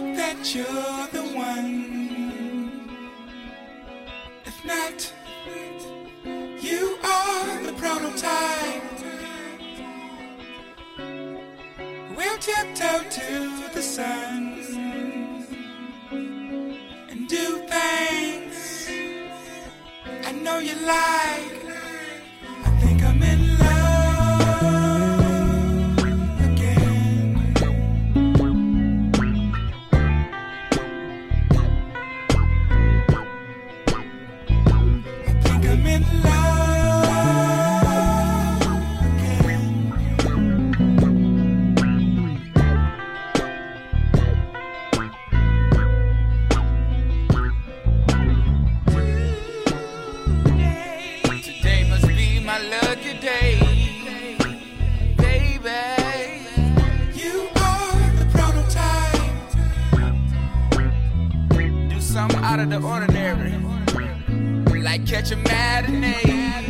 that you're the one. If not, you are the prototype. We'll tiptoe to the sun and do things I know you like. Out of the ordinary, like catch a matinee,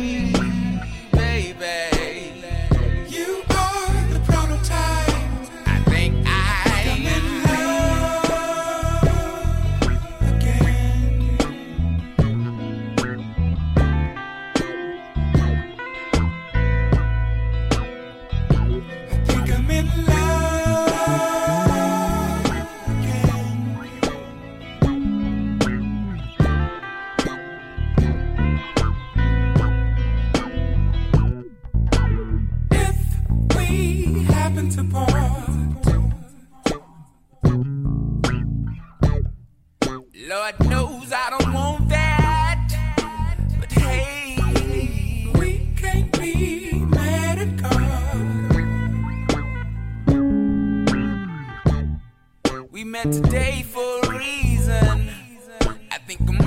met today for a reason. I think I'm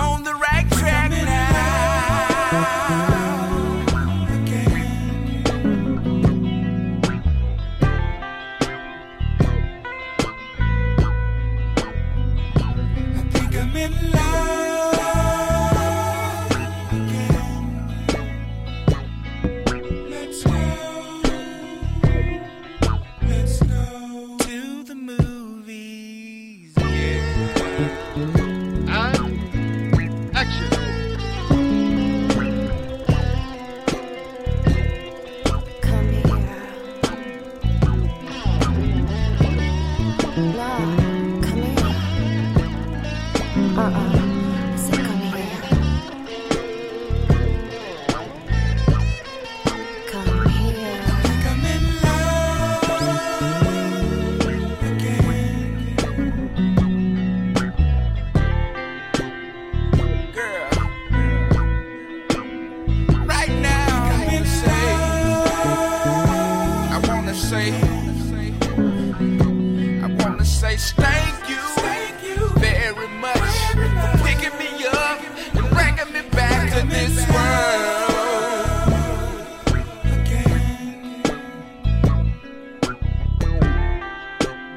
wanna say thank you, very much for picking me up and bringing me back to this world.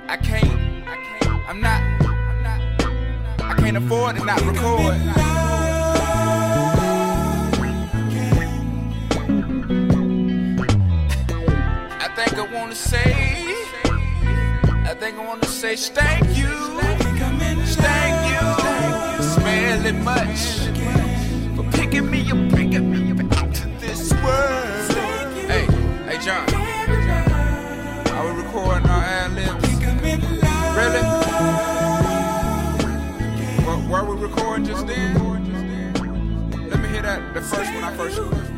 I can't, I can't, I'm not, I'm not, I can't afford to not record. I think I wanna say, I wanna say thank you, thank you, smelly much for picking me up, bringing me up to this world. Hey, hey John, are we recording our ad libs? Really? Were, were we recording just then? Let me hear that, the first one I first.